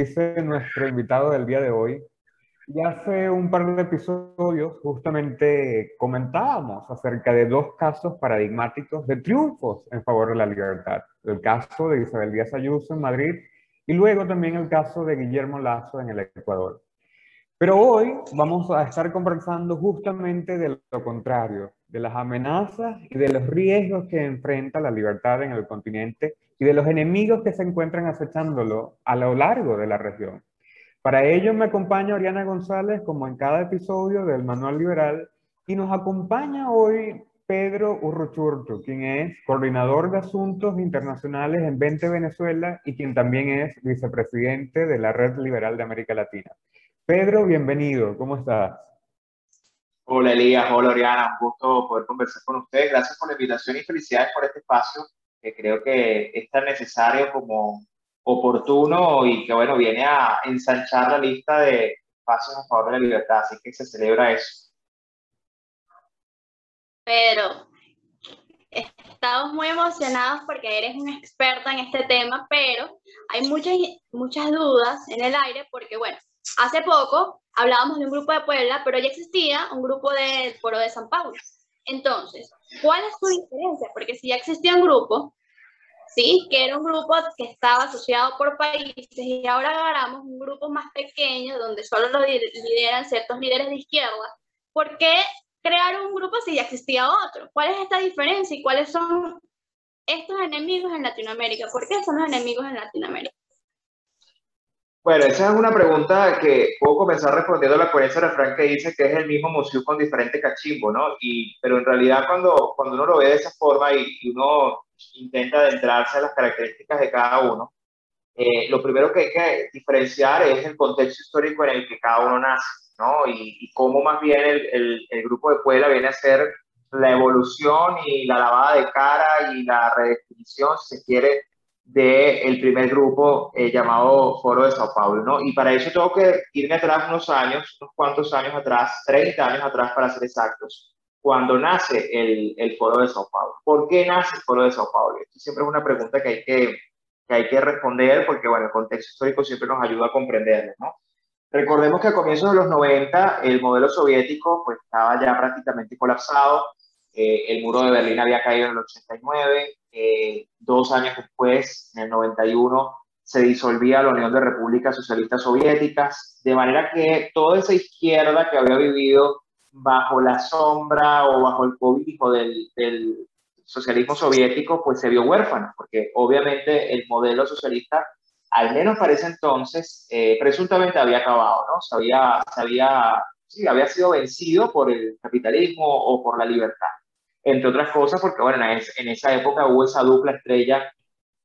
dice nuestro invitado del día de hoy, y hace un par de episodios justamente comentábamos acerca de dos casos paradigmáticos de triunfos en favor de la libertad. El caso de Isabel Díaz Ayuso en Madrid y luego también el caso de Guillermo Lazo en el Ecuador. Pero hoy vamos a estar conversando justamente de lo contrario, de las amenazas y de los riesgos que enfrenta la libertad en el continente y de los enemigos que se encuentran acechándolo a lo largo de la región. Para ello me acompaña Oriana González, como en cada episodio del Manual Liberal, y nos acompaña hoy Pedro Urruchurtu, quien es coordinador de asuntos internacionales en 20 Venezuela y quien también es vicepresidente de la Red Liberal de América Latina. Pedro, bienvenido, ¿cómo estás? Hola Elías, hola Oriana, un gusto poder conversar con ustedes. Gracias por la invitación y felicidades por este espacio que creo que es tan necesario como oportuno y que, bueno, viene a ensanchar la lista de pasos a favor de la libertad, así que se celebra eso. Pedro, estamos muy emocionados porque eres un experta en este tema, pero hay muchas, muchas dudas en el aire porque, bueno, hace poco hablábamos de un grupo de Puebla, pero ya existía un grupo del Foro de San Pablo. Entonces, ¿cuál es su diferencia? Porque si ya existía un grupo, ¿sí? Que era un grupo que estaba asociado por países y ahora agarramos un grupo más pequeño donde solo lo lideran ciertos líderes de izquierda. ¿Por qué crear un grupo si ya existía otro? ¿Cuál es esta diferencia y cuáles son estos enemigos en Latinoamérica? ¿Por qué son los enemigos en Latinoamérica? Bueno, esa es una pregunta que puedo comenzar respondiendo la coherencia refrán que dice que es el mismo museo con diferente cachimbo, ¿no? Y, pero en realidad cuando, cuando uno lo ve de esa forma y, y uno intenta adentrarse a las características de cada uno, eh, lo primero que hay que diferenciar es el contexto histórico en el que cada uno nace, ¿no? Y, y cómo más bien el, el, el, grupo de Puebla viene a ser la evolución y la lavada de cara y la redefinición, si se quiere, del primer grupo eh, llamado Foro de Sao Paulo, ¿no? Y para eso tengo que irme atrás unos años, unos cuantos años atrás, 30 años atrás para ser exactos, cuando nace el, el, Foro de Sao Paulo. ¿Por qué nace el Foro de Sao Paulo? Esto siempre es una pregunta que hay que, que hay que responder porque, bueno, el contexto histórico siempre nos ayuda a comprenderlo, ¿no? Recordemos que a comienzos de los 90 el modelo soviético pues estaba ya prácticamente colapsado, eh, el muro de Berlín había caído en el 89, eh, dos años después, en el 91, se disolvía la Unión de Repúblicas Socialistas Soviéticas, de manera que toda esa izquierda que había vivido bajo la sombra o bajo el cobijo del, del socialismo soviético, pues se vio huérfana, porque obviamente el modelo socialista, al menos para ese entonces, eh, presuntamente había acabado, ¿no? Se había, se había, sí, había sido vencido por el capitalismo o por la libertad, entre otras cosas, porque bueno, en esa época hubo esa dupla estrella,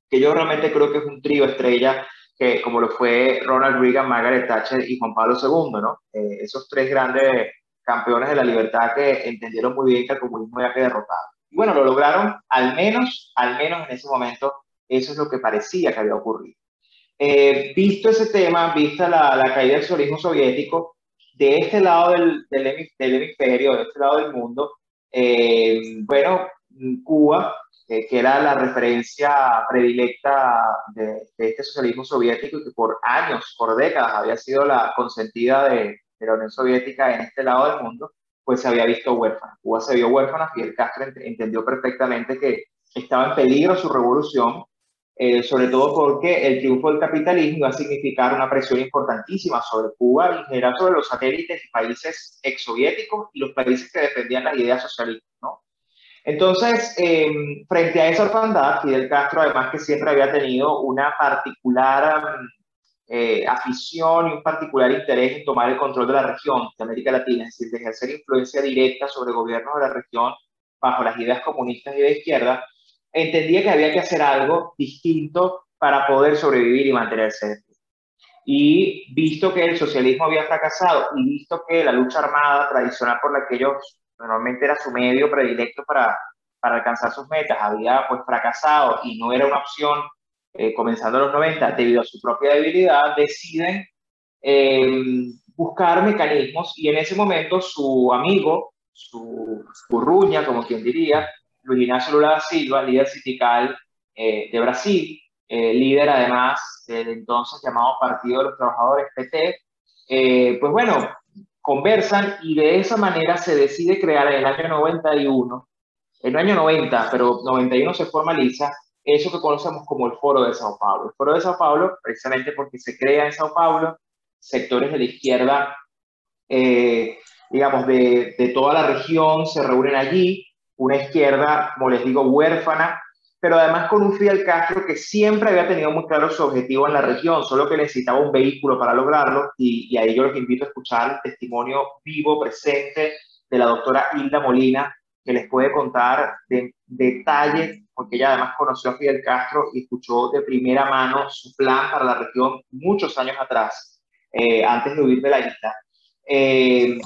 que yo realmente creo que es un trío estrella, que como lo fue Ronald Reagan, Margaret Thatcher y Juan Pablo II, ¿no? Eh, esos tres grandes campeones de la libertad que entendieron muy bien que el comunismo había que derrotar. Y bueno, lo lograron, al menos, al menos en ese momento, eso es lo que parecía que había ocurrido. Eh, visto ese tema, vista la, caída del socialismo soviético, de este lado del, hemisferio, de este lado del mundo, eh, bueno, Cuba, eh, que era la referencia predilecta de, de, este socialismo soviético y que por años, por décadas, había sido la consentida de, de la Unión Soviética en este lado del mundo, pues se había visto huérfana. Cuba se vio huérfana, Fidel Castro entendió perfectamente que estaba en peligro su revolución, eh, sobre todo porque el triunfo del capitalismo iba a significar una presión importantísima sobre Cuba y en general sobre los satélites y países exsoviéticos y los países que defendían las ideas socialistas, ¿no? Entonces, eh, frente a esa orfandad, Fidel Castro, además que siempre había tenido una particular eh, afición y un particular interés en tomar el control de la región de América Latina, es decir, de ejercer influencia directa sobre gobiernos de la región bajo las ideas comunistas y de izquierda, entendía que había que hacer algo distinto para poder sobrevivir y mantenerse. Y visto que el socialismo había fracasado y visto que la lucha armada tradicional por la que ellos normalmente era su medio predilecto para, para alcanzar sus metas había pues fracasado y no era una opción eh, comenzando en los 90, debido a su propia debilidad, deciden eh, buscar mecanismos y en ese momento su amigo, su curruña, como quien diría, Luis Ignacio Lula da Silva, líder sindical eh, de Brasil, eh, líder además del entonces llamado Partido de los Trabajadores, PT, eh, pues bueno, conversan y de esa manera se decide crear en el año 91, en el año 90, pero 91 se formaliza eso que conocemos como el Foro de Sao Paulo. El Foro de Sao Paulo, precisamente porque se crea en Sao Paulo, sectores de la izquierda, digamos, de toda la región se reúnen allí, una izquierda, como les digo, huérfana, pero además con un Fidel Castro que siempre había tenido muy claro su objetivo en la región, solo que necesitaba un vehículo para lograrlo, y, y ahí yo los invito a escuchar el testimonio vivo, presente, de la doctora Hilda Molina, que les puede contar de detalle, porque ella además conoció a Fidel Castro y escuchó de primera mano su plan para la región muchos años atrás, eh, antes de huir de la isla. Eh,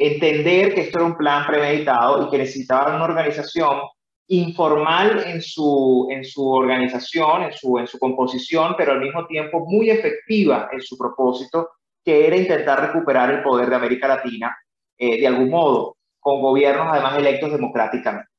entender que esto era un plan premeditado y que necesitaba una organización informal en su, en su organización, en su, en su composición, pero al mismo tiempo muy efectiva en su propósito, que era intentar recuperar el poder de América Latina eh, de algún modo, con gobiernos además electos democráticamente.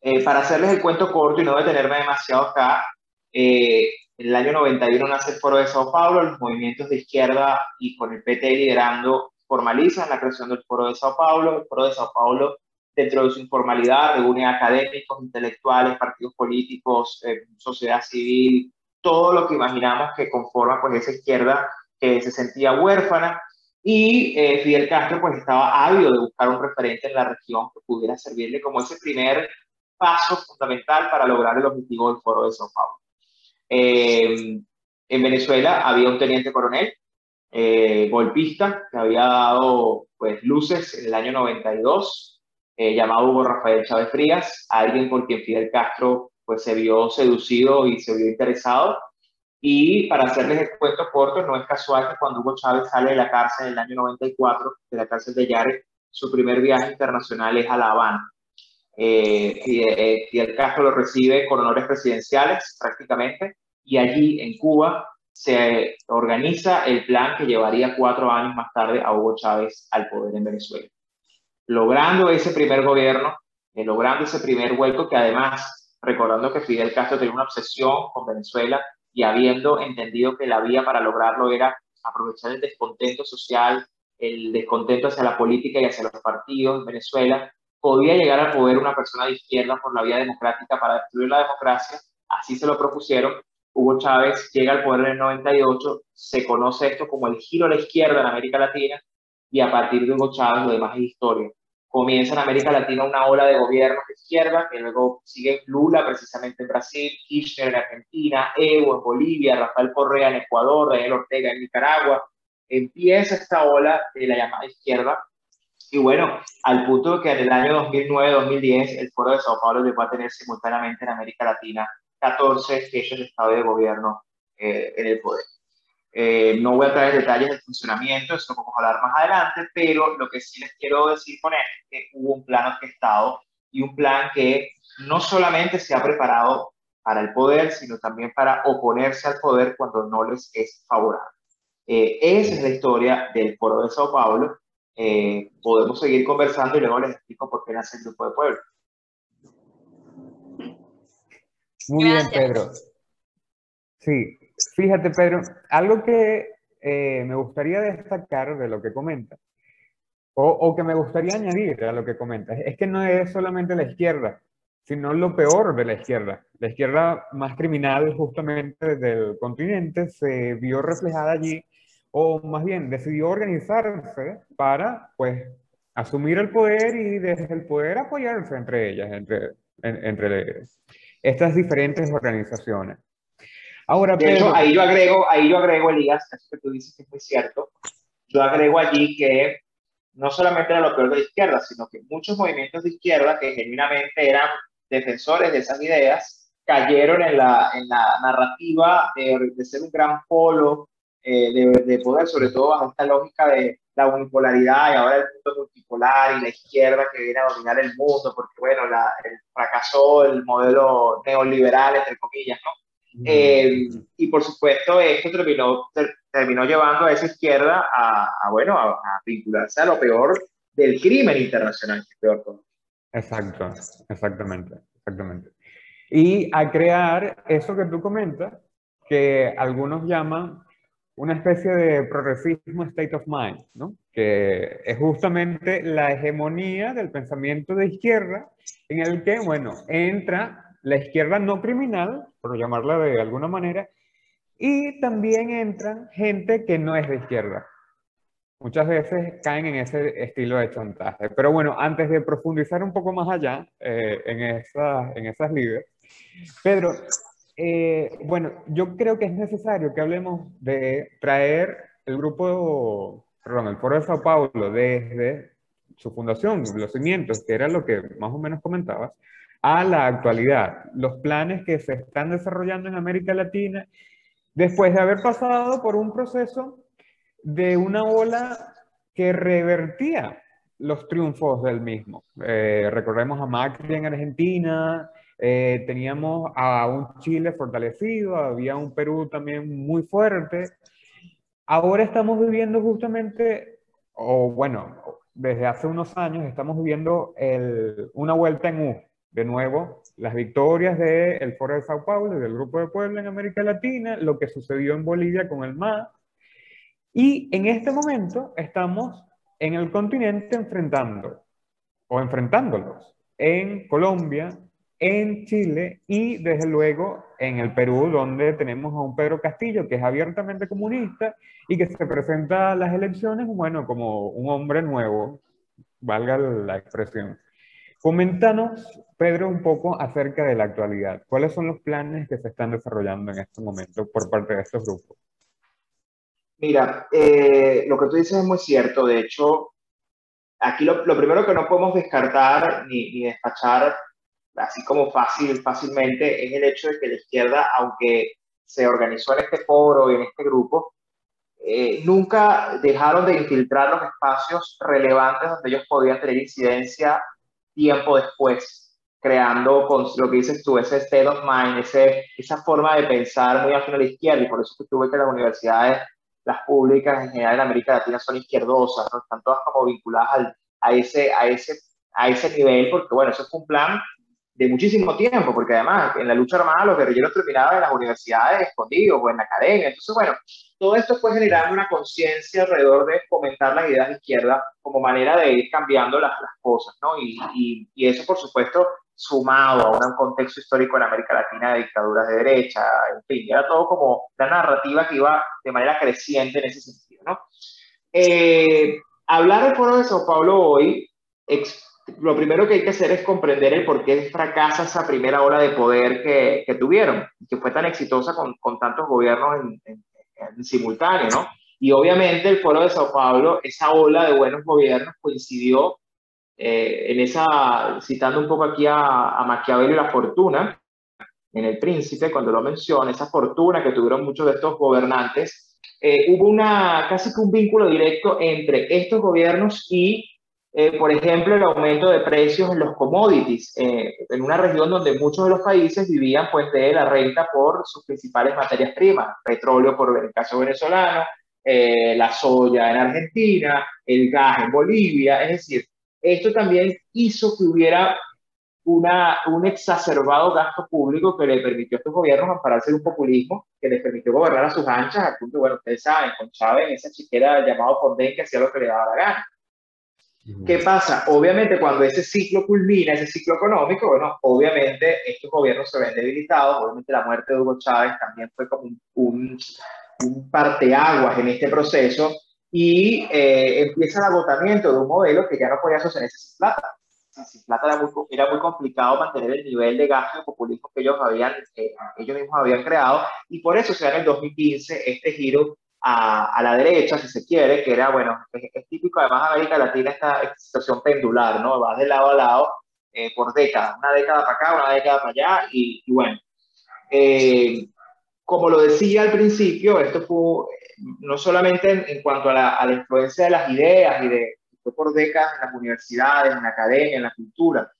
Eh, para hacerles el cuento corto y no detenerme demasiado acá, eh, en el año 91 nace el Foro de Sao Paulo, los movimientos de izquierda y con el PT liderando formalizan la creación del Foro de Sao Paulo. El Foro de Sao Paulo dentro de su informalidad, reúne académicos, intelectuales, partidos políticos, eh, sociedad civil, todo lo que imaginamos que conforma pues esa izquierda que se sentía huérfana y eh, Fidel Castro pues estaba ávido de buscar un referente en la región que pudiera servirle como ese primer paso fundamental para lograr el objetivo del Foro de Sao Paulo. Eh, en Venezuela había un teniente coronel golpista que había dado pues luces en el año 92 eh, llamado Hugo Rafael Chávez Frías, alguien por quien Fidel Castro pues, se vio seducido y se vio interesado. Y para hacerles el cuento corto, no es casual que cuando Hugo Chávez sale de la cárcel en el año 94, de la cárcel de Yare, su primer viaje internacional es a La Habana. Eh, eh, Fidel Castro lo recibe con honores presidenciales prácticamente y allí en Cuba se organiza el plan que llevaría cuatro años más tarde a Hugo Chávez al poder en Venezuela logrando ese primer gobierno, eh, logrando ese primer vuelco que además, recordando que Fidel Castro tenía una obsesión con Venezuela y habiendo entendido que la vía para lograrlo era aprovechar el descontento social, el descontento hacia la política y hacia los partidos en Venezuela, podía llegar al poder una persona de izquierda por la vía democrática para destruir la democracia, así se lo propusieron. Hugo Chávez llega al poder en el 98, se conoce esto como el giro a la izquierda en América Latina, y a partir de Hugo Chávez lo demás es historia. Comienza en América Latina una ola de gobiernos de izquierda, que luego sigue Lula precisamente en Brasil, Kirchner en Argentina, Evo en Bolivia, Rafael Correa en Ecuador, Daniel Ortega en Nicaragua. Empieza esta ola de la llamada izquierda y bueno, al punto de que en el año 2009-2010 el Foro de Sao Paulo llegó a tener simultáneamente en América Latina 14 jefes de Estado de Gobierno eh, en el poder. Eh, no voy a traer detalles del funcionamiento, eso lo vamos a hablar más adelante, pero lo que sí les quiero decir con esto es que hubo un plan orquestado y un plan que no solamente se ha preparado para el poder, sino también para oponerse al poder cuando no les es favorable. Eh, esa es la historia del Foro de Sao Paulo. Eh, podemos seguir conversando y luego les explico por qué nace el Grupo de Pueblo. Muy bien, Pedro. Sí, Fíjate, Pedro, algo que eh, me gustaría destacar de lo que comenta, o, que me gustaría añadir a lo que comenta, es que no es solamente la izquierda, sino lo peor de la izquierda. La izquierda más criminal justamente del continente se vio reflejada allí, o más bien decidió organizarse para, pues, asumir el poder y desde el poder apoyarse entre ellas, entre, entre estas diferentes organizaciones. Ahora, de hecho, ahí yo agrego, ahí yo agrego, Elías, eso que tú dices que es muy cierto, yo agrego allí que no solamente era lo peor de la izquierda, sino que muchos movimientos de izquierda que genuinamente eran defensores de esas ideas, cayeron en la, en la narrativa de, de ser un gran polo eh, de, de, poder, sobre todo bajo esta lógica de la unipolaridad y ahora el mundo multipolar y la izquierda que viene a dominar el mundo, porque bueno, la, el, fracasó el modelo neoliberal, entre comillas, ¿no? Eh, y por supuesto, esto terminó, terminó llevando a esa izquierda a, bueno, a, vincularse a lo peor del crimen internacional, que es peor todo. Exacto, exactamente, exactamente. y a crear eso que tú comentas, que algunos llaman una especie de progresismo state of mind, ¿no? que es justamente la hegemonía del pensamiento de izquierda, en el que, bueno, entra la izquierda no criminal, por llamarla de alguna manera, y también entran gente que no es de izquierda. Muchas veces caen en ese estilo de chantaje. Pero bueno, antes de profundizar un poco más allá eh, en, esas, en esas líderes, Pedro, eh, bueno, yo creo que es necesario que hablemos de traer el grupo, perdón, el Foro de Sao Paulo desde su fundación, los cimientos, que era lo que más o menos comentabas, a la actualidad, los planes que se están desarrollando en América Latina, después de haber pasado por un proceso de una ola que revertía los triunfos del mismo. Eh, recordemos a Macri en Argentina, eh, teníamos a un Chile fortalecido, había un Perú también muy fuerte. Ahora estamos viviendo justamente, o bueno, desde hace unos años estamos viviendo una vuelta en U. De nuevo, las victorias del Foro de Sao Paulo del Grupo de Puebla en América Latina, lo que sucedió en Bolivia con el MA. Y en este momento estamos en el continente enfrentando, o enfrentándolos, en Colombia, en Chile y desde luego en el Perú, donde tenemos a un Pedro Castillo que es abiertamente comunista y que se presenta a las elecciones, bueno, como un hombre nuevo, valga la expresión. Coméntanos, Pedro, un poco acerca de la actualidad. ¿Cuáles son los planes que se están desarrollando en este momento por parte de estos grupos? Mira, eh, lo que tú dices es muy cierto. De hecho, aquí lo, primero que no podemos descartar ni, ni despachar así como fácil, fácilmente, es el hecho de que la izquierda, aunque se organizó en este foro y en este grupo, eh, nunca dejaron de infiltrar los espacios relevantes donde ellos podían tener incidencia tiempo después, creando con lo que dices tú, ese state of mind, ese, esa forma de pensar muy afín a la izquierda, y por eso que tuve que las universidades, las públicas en general en América Latina son izquierdosas, ¿no? están todas como vinculadas a, ese, a, ese, a ese nivel, porque bueno, eso es un plan de muchísimo tiempo, porque además en la lucha armada los guerrilleros terminaban en las universidades escondidos o en la academia. Entonces, bueno, todo esto fue generando una conciencia alrededor de fomentar las ideas de izquierda como manera de ir cambiando las, las cosas, ¿no? Y, y, eso, por supuesto, sumado a un contexto histórico en América Latina de dictaduras de derecha, en fin, era todo como la narrativa que iba de manera creciente en ese sentido, ¿no? Eh, hablar del Foro de Sao Paulo hoy lo primero que hay que hacer es comprender el por qué fracasa esa primera ola de poder que, que tuvieron, que fue tan exitosa con, con tantos gobiernos en, simultáneo, ¿no? Y obviamente el Foro de Sao Paulo, esa ola de buenos gobiernos coincidió eh, en esa, citando un poco aquí a, a Maquiavelo y la fortuna, en El Príncipe, cuando lo menciona, esa fortuna que tuvieron muchos de estos gobernantes, eh, hubo una, casi que un vínculo directo entre estos gobiernos y eh, por ejemplo, el aumento de precios en los commodities, eh, en una región donde muchos de los países vivían pues, de la renta por sus principales materias primas, petróleo por el caso venezolano, eh, la soya en Argentina, el gas en Bolivia, es decir, esto también hizo que hubiera una, un exacerbado gasto público que le permitió a estos gobiernos ampararse de un populismo que les permitió gobernar a sus anchas, al punto, bueno, ustedes saben, con Chávez, esa chiquera llamado Fonden que hacía lo que le daba la gana. ¿Qué pasa? Obviamente cuando ese ciclo culmina, ese ciclo económico, bueno, obviamente estos gobiernos se ven debilitados, obviamente la muerte de Hugo Chávez también fue como un, un, parteaguas en este proceso y eh, empieza el agotamiento de un modelo que ya no podía sostenerse sin plata. Sin plata era muy, era muy complicado mantener el nivel de gasto y populismo que ellos, habían, eh, ellos mismos habían creado y por eso se da en el 2015 este giro a, la derecha, si se quiere, que era, bueno, es, típico además de América Latina esta, situación pendular, ¿no? Vas de lado a lado eh, por décadas, una década para acá, una década para allá, y, bueno. Eh, como lo decía al principio, esto fue no solamente en, cuanto a la, a la, influencia de las ideas y de fue por décadas en las universidades, en la academia, en la cultura,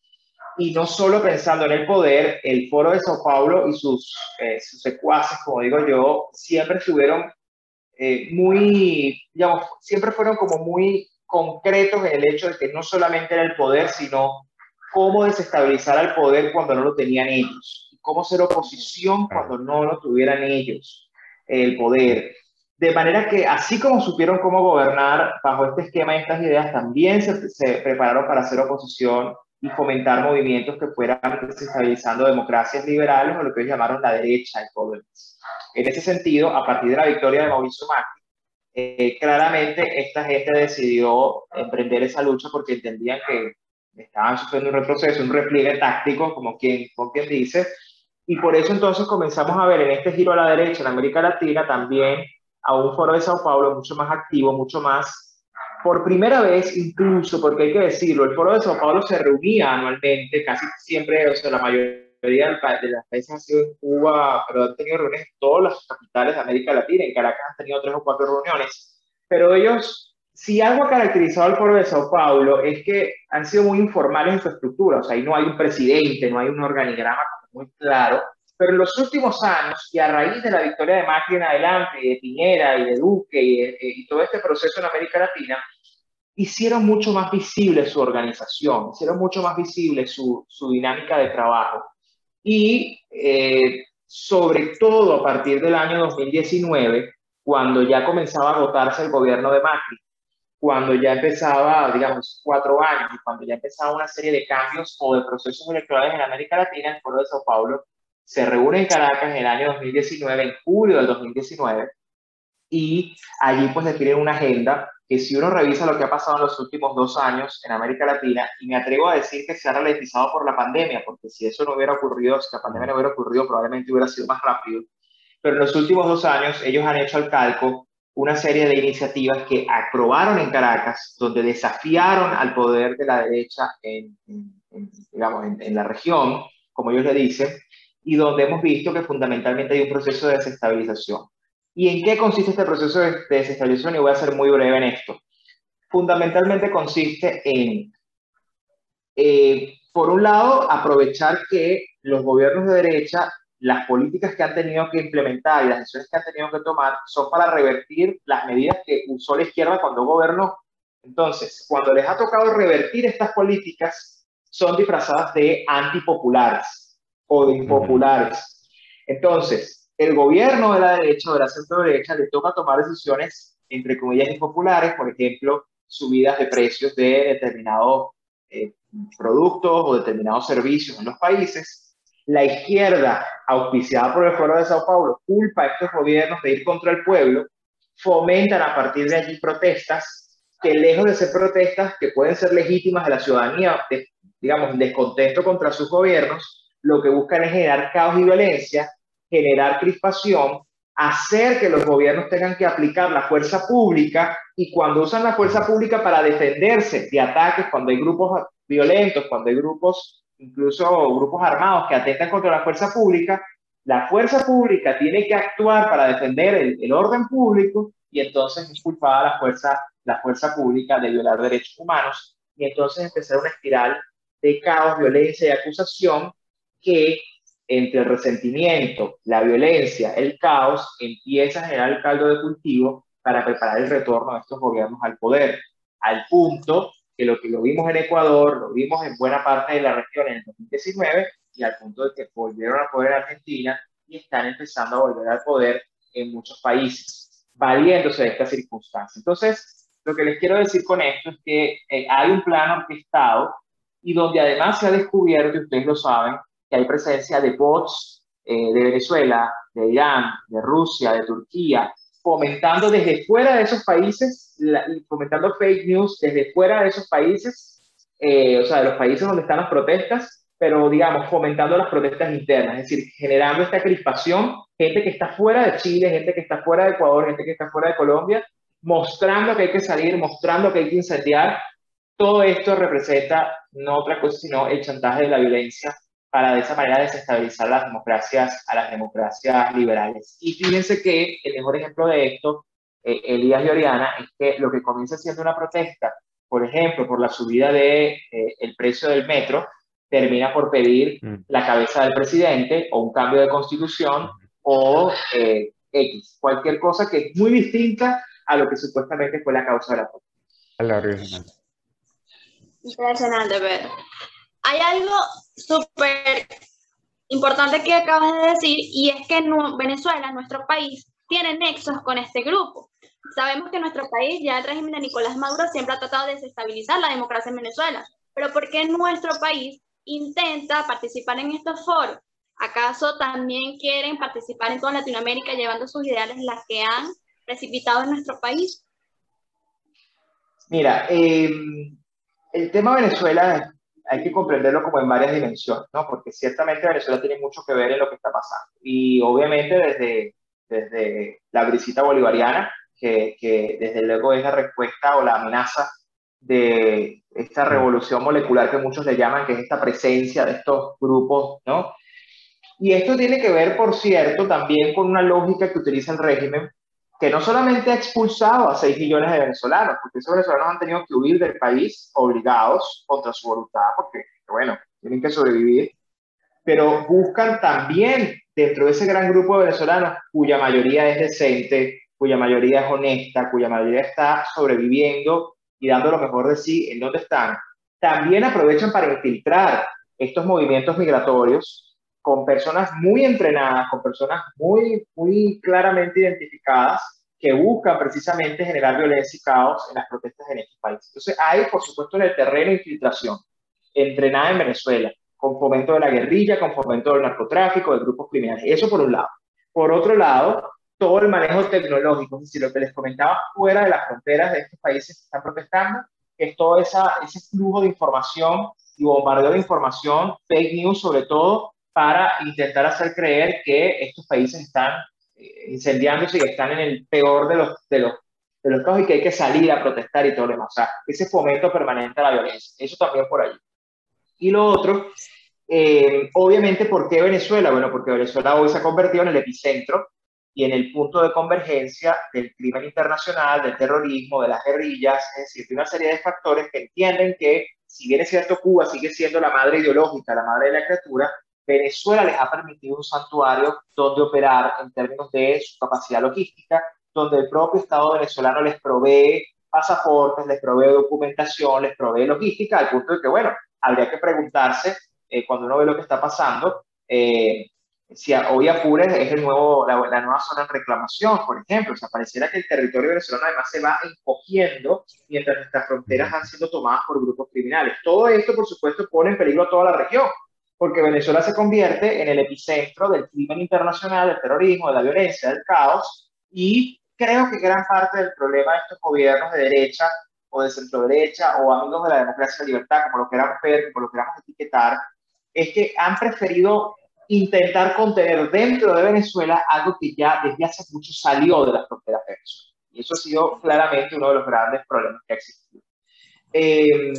y no solo pensando en el poder, el Foro de Sao Paulo y sus, eh, sus secuaces, como digo yo, siempre estuvieron eh, muy, digamos, siempre fueron como muy concretos en el hecho de que no solamente era el poder, sino cómo desestabilizar al poder cuando no lo tenían ellos. cómo ser oposición cuando no lo tuvieran ellos, el poder. De manera que así como supieron cómo gobernar bajo este esquema y estas ideas, también se, se prepararon para hacer oposición y fomentar movimientos que fueran desestabilizando democracias liberales o lo que ellos llamaron la derecha y todo En ese sentido, a partir de la victoria de Mauricio Macri, eh, claramente esta gente decidió emprender esa lucha porque entendían que estaban sufriendo un retroceso, un repliegue táctico, como quien, como quien dice, y por eso entonces comenzamos a ver en este giro a la derecha en América Latina también a un foro de Sao Paulo mucho más activo, mucho más, por primera vez incluso, porque hay que decirlo, el foro de Sao Paulo se reunía anualmente, casi siempre, o sea, la mayoría de las países han sido en Cuba, pero han tenido reuniones en todas las capitales de América Latina, en Caracas han tenido tres o cuatro reuniones, pero ellos, si algo ha caracterizado al foro de Sao Paulo es que han sido muy informales en su estructura, o sea, ahí no hay un presidente, no hay un organigrama muy claro, pero en los últimos años, y a raíz de la victoria de Macri en adelante, y de Piñera, y de Duque, y, y todo este proceso en América Latina, hicieron mucho más visible su organización, hicieron mucho más visible su, su dinámica de trabajo. Y eh, sobre todo a partir del año 2019, cuando ya comenzaba a votarse el gobierno de Macri, cuando ya empezaba, digamos, cuatro años, cuando ya empezaba una serie de cambios o de procesos electorales en América Latina, el Foro de Sao Paulo se reúne en Caracas en el año 2019, en julio del 2019, y allí pues definen una agenda que si uno revisa lo que ha pasado en los últimos dos años en América Latina, y me atrevo a decir que se ha ralentizado por la pandemia, porque si eso no hubiera ocurrido, si la pandemia no hubiera ocurrido, probablemente hubiera sido más rápido, pero en los últimos dos años ellos han hecho al calco una serie de iniciativas que aprobaron en Caracas, donde desafiaron al poder de la derecha en, digamos, en, en la región, como ellos le dicen, y donde hemos visto que fundamentalmente hay un proceso de desestabilización. ¿Y en qué consiste este proceso de desestabilización? Y voy a ser muy breve en esto. Fundamentalmente consiste en, eh, por un lado, aprovechar que los gobiernos de derecha, las políticas que han tenido que implementar y las decisiones que han tenido que tomar son para revertir las medidas que usó la izquierda cuando gobernó. Entonces, cuando les ha tocado revertir estas políticas, son disfrazadas de antipopulares o de impopulares. Entonces, el gobierno de la derecha o de la centro derecha le toca tomar decisiones, entre comillas, impopulares, por ejemplo, subidas de precios de determinados eh, productos o determinados servicios en los países. La izquierda, auspiciada por el Foro de Sao Paulo, culpa a estos gobiernos de ir contra el pueblo, fomentan a partir de allí protestas que lejos de ser protestas que pueden ser legítimas de la ciudadanía, de, digamos, descontento contra sus gobiernos, lo que buscan es generar caos y violencia generar crispación, hacer que los gobiernos tengan que aplicar la fuerza pública y cuando usan la fuerza pública para defenderse de ataques, cuando hay grupos violentos, cuando hay grupos, incluso grupos armados que atentan contra la fuerza pública, la fuerza pública tiene que actuar para defender el, orden público y entonces es culpada la fuerza, la fuerza pública de violar derechos humanos. Y entonces empezar una espiral de caos, violencia y acusación que entre el resentimiento, la violencia, el caos, empieza a generar el caldo de cultivo para preparar el retorno de estos gobiernos al poder, al punto que lo que lo vimos en Ecuador, lo vimos en buena parte de la región en el 2019 y al punto de que volvieron a poder en Argentina y están empezando a volver al poder en muchos países, valiéndose de esta circunstancia. Entonces, lo que les quiero decir con esto es que eh, hay un plan orquestado y donde además se ha descubierto, y ustedes lo saben, hay presencia de bots eh, de Venezuela, de Irán, de Rusia, de Turquía, fomentando desde fuera de esos países, fomentando fake news desde fuera de esos países, eh, o sea, de los países donde están las protestas, pero digamos, fomentando las protestas internas, es decir, generando esta crispación, gente que está fuera de Chile, gente que está fuera de Ecuador, gente que está fuera de Colombia, mostrando que hay que salir, mostrando que hay que incendiar. Todo esto representa no otra cosa sino el chantaje de la violencia para de esa manera desestabilizar las democracias, a las democracias liberales. Y fíjense que el mejor ejemplo de esto, eh, Elías y Oriana, es que lo que comienza siendo una protesta, por ejemplo, por la subida del de, eh, el precio del metro, termina por pedir mm. la cabeza del presidente o un cambio de constitución o eh, X, cualquier cosa que es muy distinta a lo que supuestamente fue la causa de la protesta. Impresionante, pero hay algo súper importante que acabas de decir, y es que Venezuela, nuestro país, tiene nexos con este grupo. Sabemos que nuestro país, ya el régimen de Nicolás Maduro, siempre ha tratado de desestabilizar la democracia en Venezuela. Pero ¿por qué nuestro país intenta participar en estos foros? ¿Acaso también quieren participar en toda Latinoamérica llevando sus ideales las que han precipitado en nuestro país? Mira, em, el tema Venezuela hay que comprenderlo como en varias dimensiones, ¿no? Porque ciertamente Venezuela tiene mucho que ver en lo que está pasando. Y obviamente desde, desde la brisita bolivariana, que, que desde luego es la respuesta o la amenaza de esta revolución molecular que muchos le llaman, que es esta presencia de estos grupos, ¿no? Y esto tiene que ver, por cierto, también con una lógica que utiliza el régimen, que no solamente ha expulsado a 6 millones de venezolanos, porque esos venezolanos han tenido que huir del país obligados contra su voluntad, porque, bueno, tienen que sobrevivir, pero buscan también dentro de ese gran grupo de venezolanos, cuya mayoría es decente, cuya mayoría es honesta, cuya mayoría está sobreviviendo y dando lo mejor de sí en donde están, también aprovechan para infiltrar estos movimientos migratorios con personas muy entrenadas, con personas muy, muy claramente identificadas que buscan precisamente generar violencia y caos en las protestas en este país. Entonces hay, por supuesto, en el terreno infiltración entrenada en Venezuela, con fomento de la guerrilla, con fomento del narcotráfico, de grupos criminales. Eso por un lado. Por otro lado, todo el manejo tecnológico, es decir, lo que les comentaba fuera de las fronteras de estos países que están protestando, es todo esa, ese flujo de información y bombardeo de información, fake news sobre todo, para intentar hacer creer que estos países están eh, incendiándose y están en el peor de los, de, los, de los casos y que hay que salir a protestar y todo lo demás. O sea, ese fomento permanente a la violencia. Eso también por ahí. Y lo otro, eh, obviamente, ¿por qué Venezuela? Bueno, porque Venezuela hoy se ha convertido en el epicentro y en el punto de convergencia del crimen internacional, del terrorismo, de las guerrillas, es decir, de una serie de factores que entienden que, si bien es cierto, Cuba sigue siendo la madre ideológica, la madre de la criatura, Venezuela les ha permitido un santuario donde operar en términos de su capacidad logística, donde el propio Estado venezolano les provee pasaportes, les provee documentación, les provee logística, al punto de que, bueno, habría que preguntarse, eh, cuando uno ve lo que está pasando, eh, si hoy Apures es el nuevo, la, nueva zona de reclamación, por ejemplo. O sea, pareciera que el territorio venezolano además se va encogiendo mientras nuestras fronteras han sido tomadas por grupos criminales. Todo esto, por supuesto, pone en peligro a toda la región, porque Venezuela se convierte en el epicentro del crimen internacional, del terrorismo, de la violencia, del caos, y creo que gran parte del problema de estos gobiernos de derecha o de centro derecha o amigos de la democracia y libertad, como lo queramos ver, como lo queramos etiquetar, es que han preferido intentar contener dentro de Venezuela algo que ya desde hace mucho salió de las fronteras de Venezuela. Y eso ha sido claramente uno de los grandes problemas que ha existido. Eh,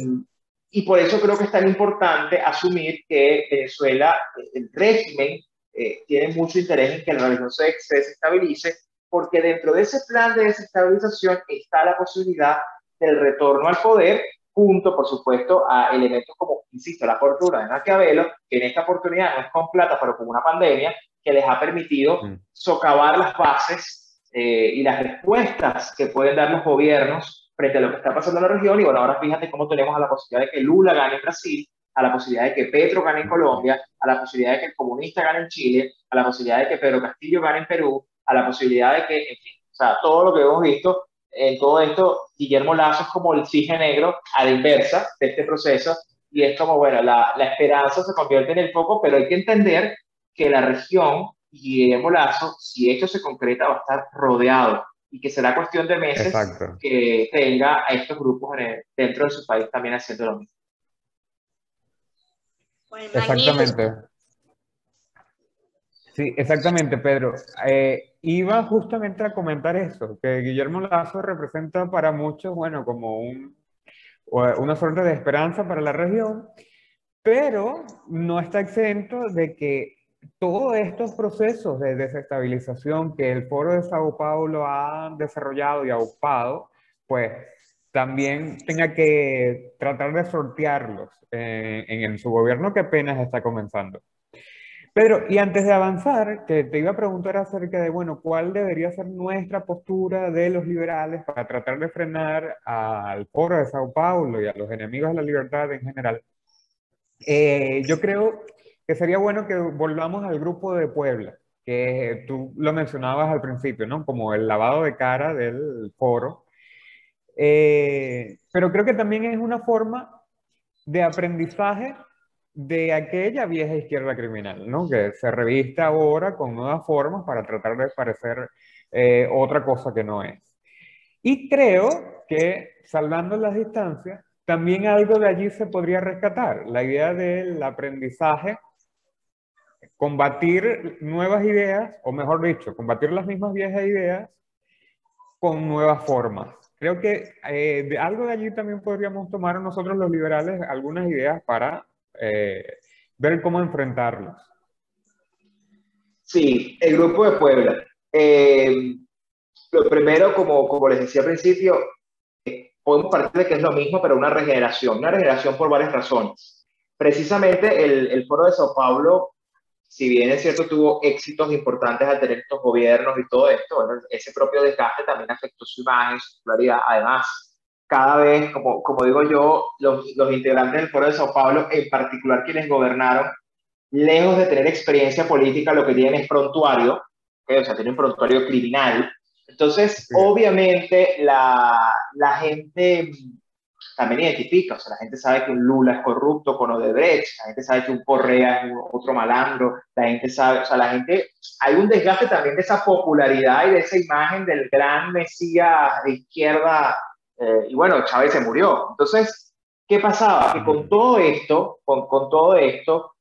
y por eso creo que es tan importante asumir que Venezuela, el régimen, eh, tiene mucho interés en que la región se desestabilice, porque dentro de ese plan de desestabilización está la posibilidad del retorno al poder, junto, por supuesto, a elementos como, insisto, la fortuna de Maquiavelo, que en esta oportunidad no es con plata, pero con una pandemia, que les ha permitido mm. socavar las bases eh, y las respuestas que pueden dar los gobiernos frente a lo que está pasando en la región. Y bueno, ahora fíjate cómo tenemos a la posibilidad de que Lula gane en Brasil, a la posibilidad de que Petro gane en Colombia, a la posibilidad de que el comunista gane en Chile, a la posibilidad de que Pedro Castillo gane en Perú, a la posibilidad de que, en fin, o sea, todo lo que hemos visto en todo esto, Guillermo Lazo es como el cisne negro a la inversa de este proceso y es como, bueno, la, la esperanza se convierte en el foco, pero hay que entender que la región Guillermo Lazo, si esto se concreta, va a estar rodeado y que será cuestión de meses que tenga a estos grupos dentro de su país también haciendo lo mismo. Exactamente. Sí, exactamente, Pedro. Eh, iba justamente a comentar eso, que Guillermo Lazo representa para muchos, bueno, como un, una suerte de esperanza para la región, pero no está exento de que todos estos procesos de desestabilización que el Foro de Sao Paulo ha desarrollado y aupado, pues también tenga que tratar de sortearlos eh, en su gobierno que apenas está comenzando. Pedro, y antes de avanzar, que te iba a preguntar acerca de, bueno, ¿cuál debería ser nuestra postura de los liberales para tratar de frenar al foro de Sao Paulo y a los enemigos de la libertad en general? Eh, yo creo que sería bueno que volvamos al grupo de Puebla, que tú lo mencionabas al principio, ¿no? Como el lavado de cara del foro. Eh, pero creo que también es una forma de aprendizaje de aquella vieja izquierda criminal, ¿no? Que se revista ahora con nuevas formas para tratar de parecer eh, otra cosa que no es. Y creo que, salvando las distancias, también algo de allí se podría rescatar, la idea del aprendizaje, combatir nuevas ideas, o mejor dicho, combatir las mismas viejas ideas con nuevas formas. Creo que eh, de algo de allí también podríamos tomar nosotros los liberales algunas ideas para eh, ver cómo enfrentarlos. Sí, el grupo de Puebla. Eh, lo primero, como, como les decía al principio, podemos partir de que es lo mismo, pero una regeneración, una regeneración por varias razones. Precisamente el, el Foro de Sao Paulo, si bien es cierto, tuvo éxitos importantes al tener estos gobiernos y todo esto, ese propio desgaste también afectó su imagen, su popularidad. Además, cada vez, como, como digo yo, los, los integrantes del Foro de Sao Paulo, en particular quienes gobernaron, lejos de tener experiencia política, lo que tienen es prontuario, o sea, tienen prontuario criminal, entonces, obviamente, la, la, gente también identifica, o sea, la gente sabe que un Lula es corrupto con Odebrecht, la gente sabe que un Correa es otro malandro, la gente sabe, o sea, la gente, hay un desgaste también de esa popularidad y de esa imagen del gran mesías de izquierda, eh, y bueno, Chávez se murió. Entonces, ¿qué pasaba? Que con todo esto, con, con todo esto,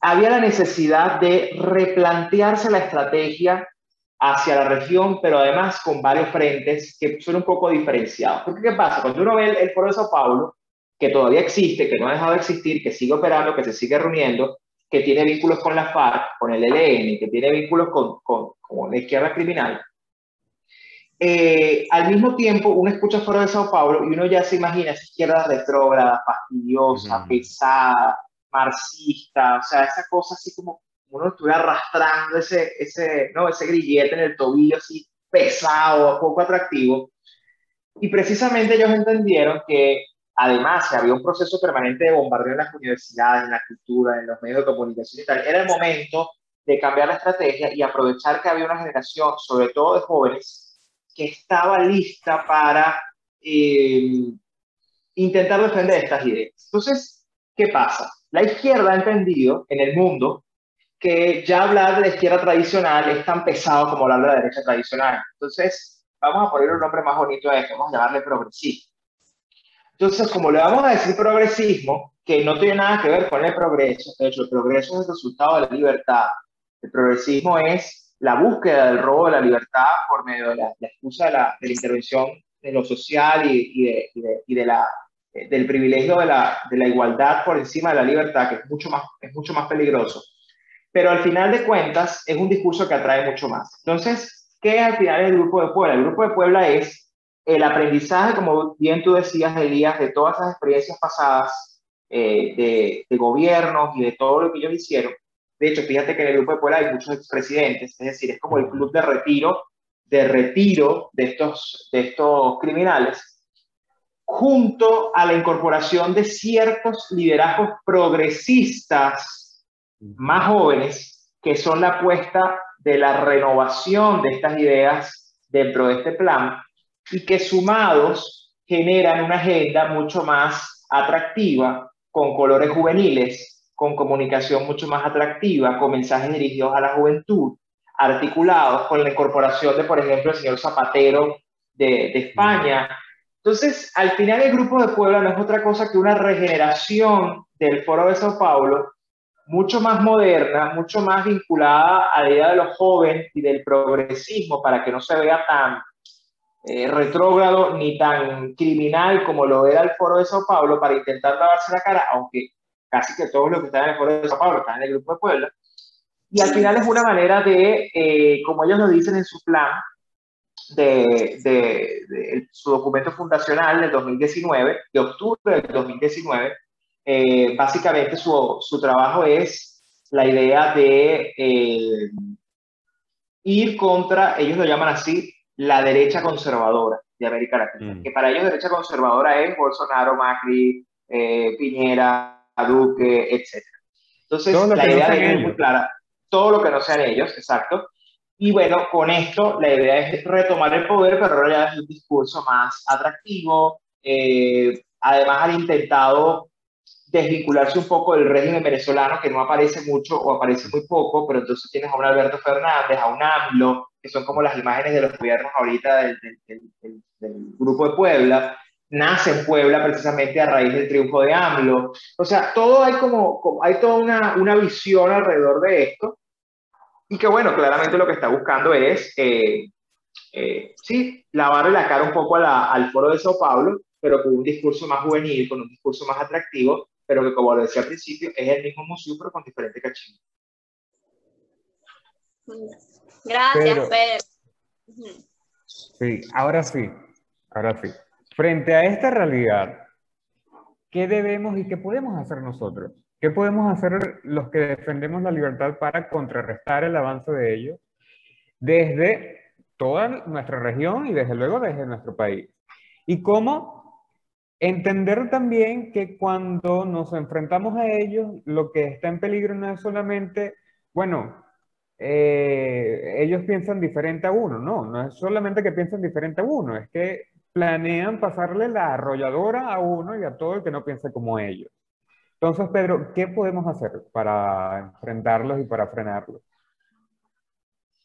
había la necesidad de replantearse la estrategia hacia la región, pero además con varios frentes que son un poco diferenciados. Porque ¿qué pasa? Cuando uno ve el, Foro de Sao Paulo, que todavía existe, que no ha dejado de existir, que sigue operando, que se sigue reuniendo, que tiene vínculos con la FARC, con el ELN, que tiene vínculos con, con, la izquierda criminal, eh, al mismo tiempo uno escucha Foro de Sao Paulo y uno ya se imagina esa izquierda retrógrada, fastidiosa, pesada, marxista, o sea, esa cosa así como uno estuviera arrastrando ese, ese, ¿no? ese grillete en el tobillo así pesado, poco atractivo. Y precisamente ellos entendieron que además si había un proceso permanente de bombardeo en las universidades, en la cultura, en los medios de comunicación y tal, era el momento de cambiar la estrategia y aprovechar que había una generación, sobre todo de jóvenes, que estaba lista para eh, intentar defender estas ideas. Entonces, ¿qué pasa? La izquierda ha entendido en el mundo que ya hablar de la izquierda tradicional es tan pesado como hablar de la derecha tradicional. Entonces, vamos a poner un nombre más bonito a esto, vamos a llamarle progresismo. Entonces, como le vamos a decir progresismo, que no tiene nada que ver con el progreso, de hecho, el progreso es el resultado de la libertad. El progresismo es la búsqueda del robo de la libertad por medio de la, excusa de la, de la, intervención de lo social y, y, de, y, de, la, del privilegio de la, de la igualdad por encima de la libertad, que es mucho más, es mucho más peligroso pero al final de cuentas es un discurso que atrae mucho más. Entonces, ¿qué al final es el Grupo de Puebla? El Grupo de Puebla es el aprendizaje, como bien tú decías, Elías, de todas esas experiencias pasadas eh, de, de, gobiernos y de todo lo que ellos hicieron. De hecho, fíjate que en el Grupo de Puebla hay muchos expresidentes, es decir, es como el club de retiro, de retiro de estos, de estos criminales, junto a la incorporación de ciertos liderazgos progresistas más jóvenes, que son la apuesta de la renovación de estas ideas dentro de este plan y que sumados generan una agenda mucho más atractiva, con colores juveniles, con comunicación mucho más atractiva, con mensajes dirigidos a la juventud, articulados con la incorporación de, por ejemplo, el señor Zapatero de, de España. Entonces, al final el Grupo de Puebla no es otra cosa que una regeneración del Foro de Sao Paulo, mucho más moderna, mucho más vinculada a la idea de los jóvenes y del progresismo para que no se vea tan eh, retrógrado ni tan criminal como lo era el Foro de Sao Paulo para intentar lavarse la cara, aunque casi que todos los que están en el Foro de Sao Paulo están en el Grupo de Puebla. Y al final es una manera de, eh, como ellos lo dicen en su plan, de, de, de, su documento fundacional del 2019, de octubre del 2019, eh, básicamente su, su, trabajo es la idea de eh, ir contra, ellos lo llaman así, la derecha conservadora de América Latina, mm. que para ellos derecha conservadora es Bolsonaro, Macri, eh, Piñera, Duque, etc. Entonces, la idea de es muy clara. Todo lo que no sean ellos, exacto. Y bueno, con esto la idea es retomar el poder, pero ahora es un discurso más atractivo. Eh, además, han intentado desvincularse un poco del régimen venezolano, que no aparece mucho o aparece muy poco, pero entonces tienes a un Alberto Fernández, a un AMLO, que son como las imágenes de los gobiernos ahorita del, grupo de Puebla, nace en Puebla precisamente a raíz del triunfo de AMLO. O sea, todo hay como, hay toda una, una, visión alrededor de esto y que bueno, claramente lo que está buscando es, eh, eh, sí, lavarle la cara un poco al foro de Sao Paulo, pero con un discurso más juvenil, con un discurso más atractivo, pero que como lo decía al principio, es el mismo museo, pero con diferente cachimbo. Gracias, Pedro. Sí, ahora sí, ahora sí. Frente a esta realidad, ¿qué debemos y qué podemos hacer nosotros? ¿Qué podemos hacer los que defendemos la libertad para contrarrestar el avance de ellos desde toda nuestra región y desde luego desde nuestro país? ¿Y cómo Entender también que cuando nos enfrentamos a ellos, lo que está en peligro no es solamente, bueno, eh, ellos piensan diferente a uno, no, no es solamente que piensan diferente a uno, es que planean pasarle la arrolladora a uno y a todo el que no piense como ellos. Entonces, Pedro, ¿qué podemos hacer para enfrentarlos y para frenarlos?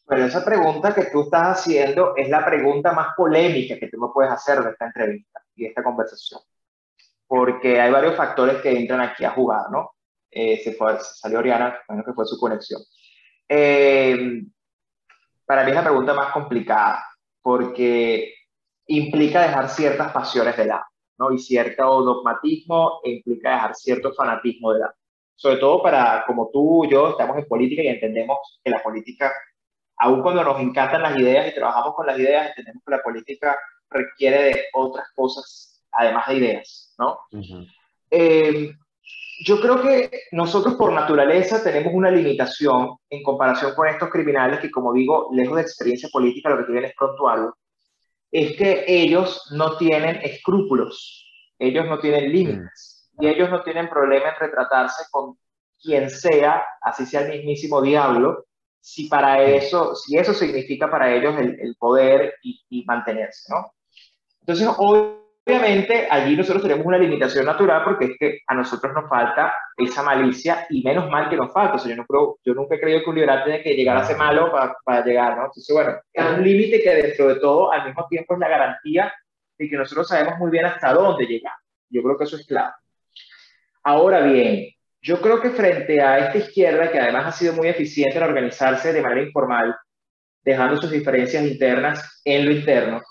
Pero esa pregunta que tú estás haciendo es la pregunta más polémica que tú me puedes hacer de esta entrevista esta conversación. Porque hay varios factores que entran aquí a jugar, ¿no? Eh, se, fue, salió Oriana, bueno, que fue su conexión. Eh, para mí es la pregunta más complicada, porque implica dejar ciertas pasiones de lado, ¿no? Y cierto dogmatismo implica dejar cierto fanatismo de lado. Sobre todo para, como tú y yo, estamos en política y entendemos que la política, aun cuando nos encantan las ideas y trabajamos con las ideas, entendemos que la política requiere de otras cosas además de ideas, ¿no? Eh, yo creo que nosotros por naturaleza tenemos una limitación en comparación con estos criminales que, como digo, lejos de experiencia política, lo que quieren es prontuarlo, es que ellos no tienen escrúpulos, ellos no tienen límites y ellos no tienen problema en retratarse con quien sea, así sea el mismísimo diablo, si para eso, si eso significa para ellos el, poder y, y mantenerse, ¿no? Entonces, obviamente, allí nosotros tenemos una limitación natural porque es que a nosotros nos falta esa malicia y menos mal que nos falta. O sea, yo, no creo, yo nunca he creído que un liberal tiene que llegar a ser malo para, para llegar, ¿no? Entonces, bueno, es un límite que dentro de todo, al mismo tiempo, es la garantía de que nosotros sabemos muy bien hasta dónde llegar. Yo creo que eso es claro. Ahora bien, yo creo que frente a esta izquierda, que además ha sido muy eficiente en organizarse de manera informal, dejando sus diferencias internas en lo interno,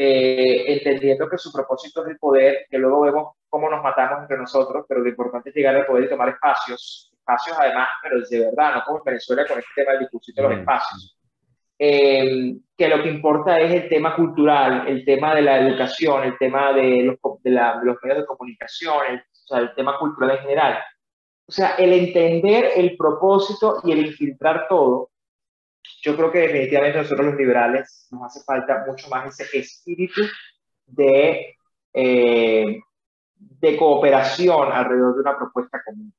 eh, entendiendo que su propósito es el poder, que luego vemos cómo nos matamos entre nosotros, pero lo importante es llegar al poder y tomar espacios, espacios además, pero de verdad, no como en Venezuela con este tema del discurso de los mm. espacios. Eh, que lo que importa es el tema cultural, el tema de la educación, el tema de los, de los medios de comunicación, el, o sea, el tema cultural en general. O sea, el entender el propósito y el infiltrar todo yo creo que definitivamente nosotros los liberales nos hace falta mucho más ese espíritu de, eh, de cooperación alrededor de una propuesta común.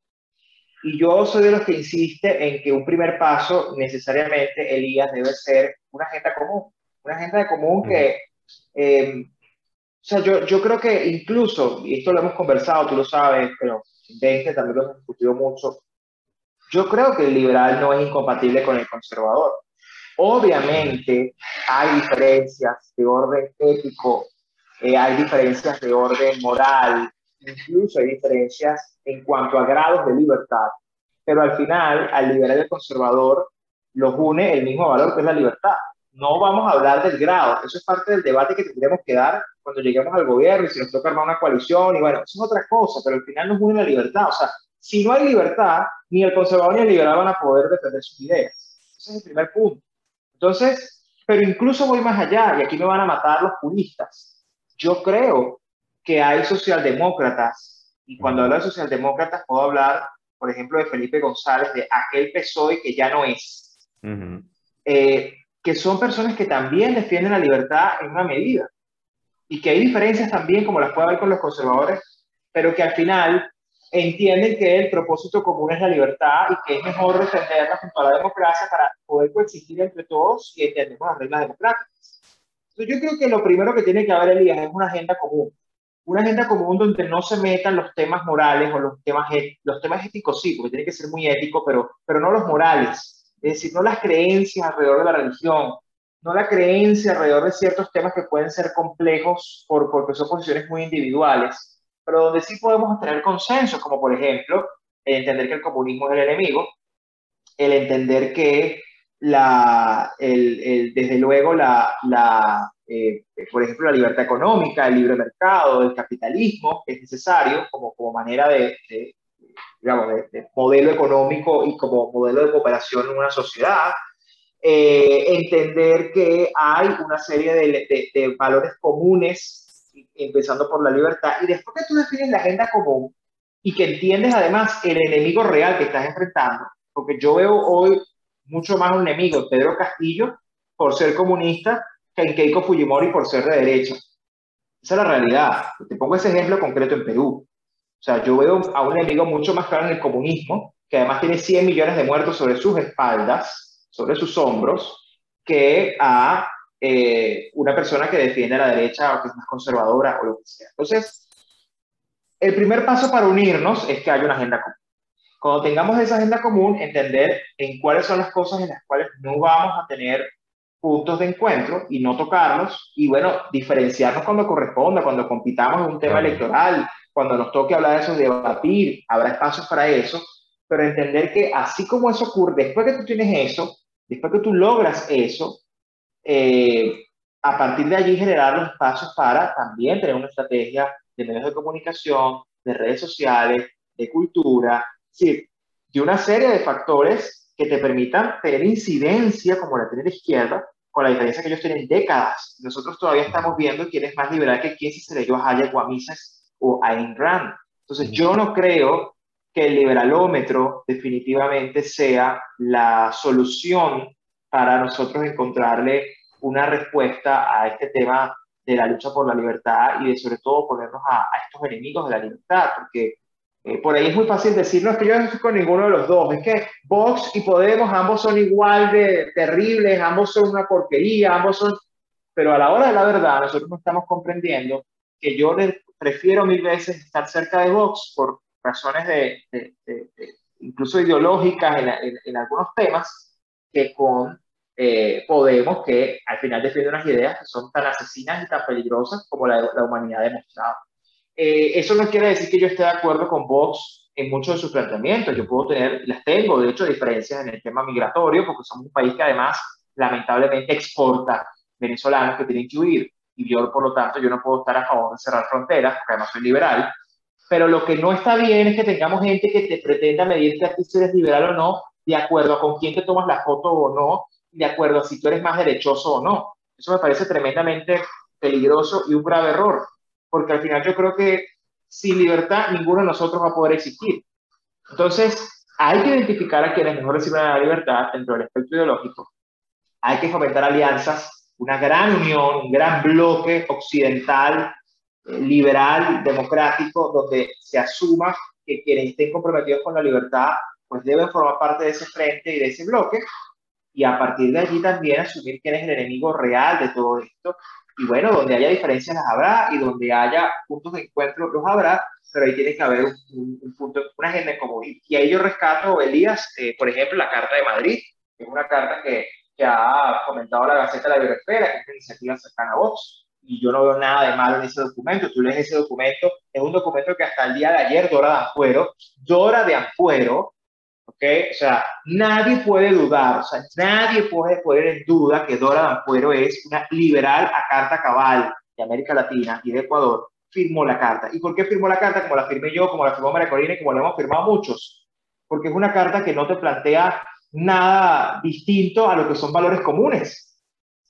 Y yo soy de los que insiste en que un primer paso necesariamente, Elías, debe ser una agenda común. Una agenda común que, eh, o sea, yo, yo creo que incluso, y esto lo hemos conversado, tú lo sabes, pero en 20 también lo hemos discutido mucho, yo creo que el liberal no es incompatible con el conservador. Obviamente hay diferencias de orden ético, eh, hay diferencias de orden moral, incluso hay diferencias en cuanto a grados de libertad, pero al final al liberal y al conservador los une el mismo valor que es la libertad. No vamos a hablar del grado, eso es parte del debate que tendremos que dar cuando lleguemos al gobierno y si nos toca armar una coalición y bueno, eso es otra cosa, pero al final nos une la libertad. O sea, si no hay libertad, ni el conservador ni el liberal van a poder defender sus ideas. Ese es el primer punto. Entonces, pero incluso voy más allá, y aquí me van a matar los puristas. Yo creo que hay socialdemócratas, y cuando hablo de socialdemócratas puedo hablar, por ejemplo, de Felipe González, de aquel PSOE que ya no es, eh, que son personas que también defienden la libertad en una medida, y que hay diferencias también, como las puede haber con los conservadores, pero que al final entienden que el propósito común es la libertad y que es mejor defenderla junto a la democracia para poder coexistir entre todos y entendemos las reglas democráticas. Entonces yo creo que lo primero que tiene que haber, Elías, es una agenda común. Una agenda común donde no se metan los temas morales o los temas, los temas éticos, sí, porque tiene que ser muy ético, pero, pero no los morales. Es decir, no las creencias alrededor de la religión, no la creencia alrededor de ciertos temas que pueden ser complejos por, porque son posiciones muy individuales, pero donde sí podemos tener consenso, como por ejemplo el entender que el comunismo es el enemigo, el entender que la, el, desde luego la, la eh, por ejemplo, la libertad económica, el libre mercado, el capitalismo es necesario como, como manera de, digamos, de, modelo económico y como modelo de cooperación en una sociedad, eh, entender que hay una serie de, de, valores comunes, empezando por la libertad, y después que tú defines la agenda común y que entiendes además el enemigo real que estás enfrentando, porque yo veo hoy mucho más un enemigo Pedro Castillo por ser comunista que en Keiko Fujimori por ser de derecha. Esa es la realidad. Te pongo ese ejemplo concreto en Perú. O sea, yo veo a un enemigo mucho más claro en el comunismo, que además tiene 100 millones de muertos sobre sus espaldas, sobre sus hombros que a eh, una persona que defiende a la derecha o que es más conservadora o lo que sea. Entonces, el primer paso para unirnos es que haya una agenda común. Cuando tengamos esa agenda común, entender en cuáles son las cosas en las cuales no vamos a tener puntos de encuentro y no tocarlos y bueno, diferenciarnos cuando corresponda, cuando compitamos en un tema electoral, cuando nos toque hablar de eso, debatir, habrá espacios para eso, pero entender que así como eso ocurre, después que tú tienes eso, después que tú logras eso, eh, a partir de allí generar los espacios para también tener una estrategia de medios de comunicación, de redes sociales, de cultura, es decir, de una serie de factores que te permitan tener incidencia como la tiene la izquierda, con la diferencia que ellos tienen décadas. Nosotros todavía estamos viendo quién es más liberal que quién si se leyó a Hayek o a Mises o a Ayn Rand. Entonces, yo no creo que el liberalómetro definitivamente sea la solución para nosotros encontrarle una respuesta a este tema de la lucha por la libertad y de sobre todo ponernos a, estos enemigos de la libertad, porque eh, por ahí es muy fácil decir, no, es que yo no estoy con ninguno de los dos, es que Vox y Podemos ambos son igual de terribles, ambos son una porquería, ambos son... Pero a la hora de la verdad, nosotros no estamos comprendiendo que yo prefiero mil veces estar cerca de Vox por razones de, incluso ideológicas en, algunos temas, que con eh, Podemos, que al final defiende unas ideas que son tan asesinas y tan peligrosas como la, la humanidad ha demostrado. Eh, eso no quiere decir que yo esté de acuerdo con Vox en muchos de sus planteamientos. Yo puedo tener, las tengo, de hecho, diferencias en el tema migratorio, porque somos un país que además lamentablemente exporta venezolanos que tienen que huir. Y yo, por lo tanto, yo no puedo estar a favor de cerrar fronteras, porque además soy liberal, pero lo que no está bien es que tengamos gente que te pretenda medirte a ti si eres liberal o no, de acuerdo a con quién te tomas la foto o no, de acuerdo a si tú eres más derechoso o no. Eso me parece tremendamente peligroso y un grave error, porque al final yo creo que sin libertad ninguno de nosotros va a poder existir. Entonces, hay que identificar a quienes mejor reciben la libertad dentro del espectro ideológico. Hay que fomentar alianzas, una gran unión, un gran bloque occidental liberal, democrático, donde se asuma que quienes estén comprometidos con la libertad, pues deben formar parte de ese frente y de ese bloque, y a partir de allí también asumir quién es el enemigo real de todo esto. Y bueno, donde haya diferencias las habrá, y donde haya puntos de encuentro los habrá, pero ahí tiene que haber un, punto, una agenda común. Y ahí yo rescato, Elías, eh, por ejemplo, la Carta de Madrid, que es una carta que, que ha comentado la Gaceta de la Biosfera, que es una iniciativa cercana a Vox, y yo no veo nada de malo en ese documento. Tú lees ese documento, es un documento que hasta el día de ayer Dora de Ampuero, Dora de Ampuero, ¿ok? O sea, nadie puede dudar, o sea, nadie puede poner en duda que Dora de Ampuero es una liberal a carta cabal de América Latina y de Ecuador, firmó la carta. ¿Y por qué firmó la carta? Como la firmé yo, como la firmó María Corina y como la hemos firmado muchos. Porque es una carta que no te plantea nada distinto a lo que son valores comunes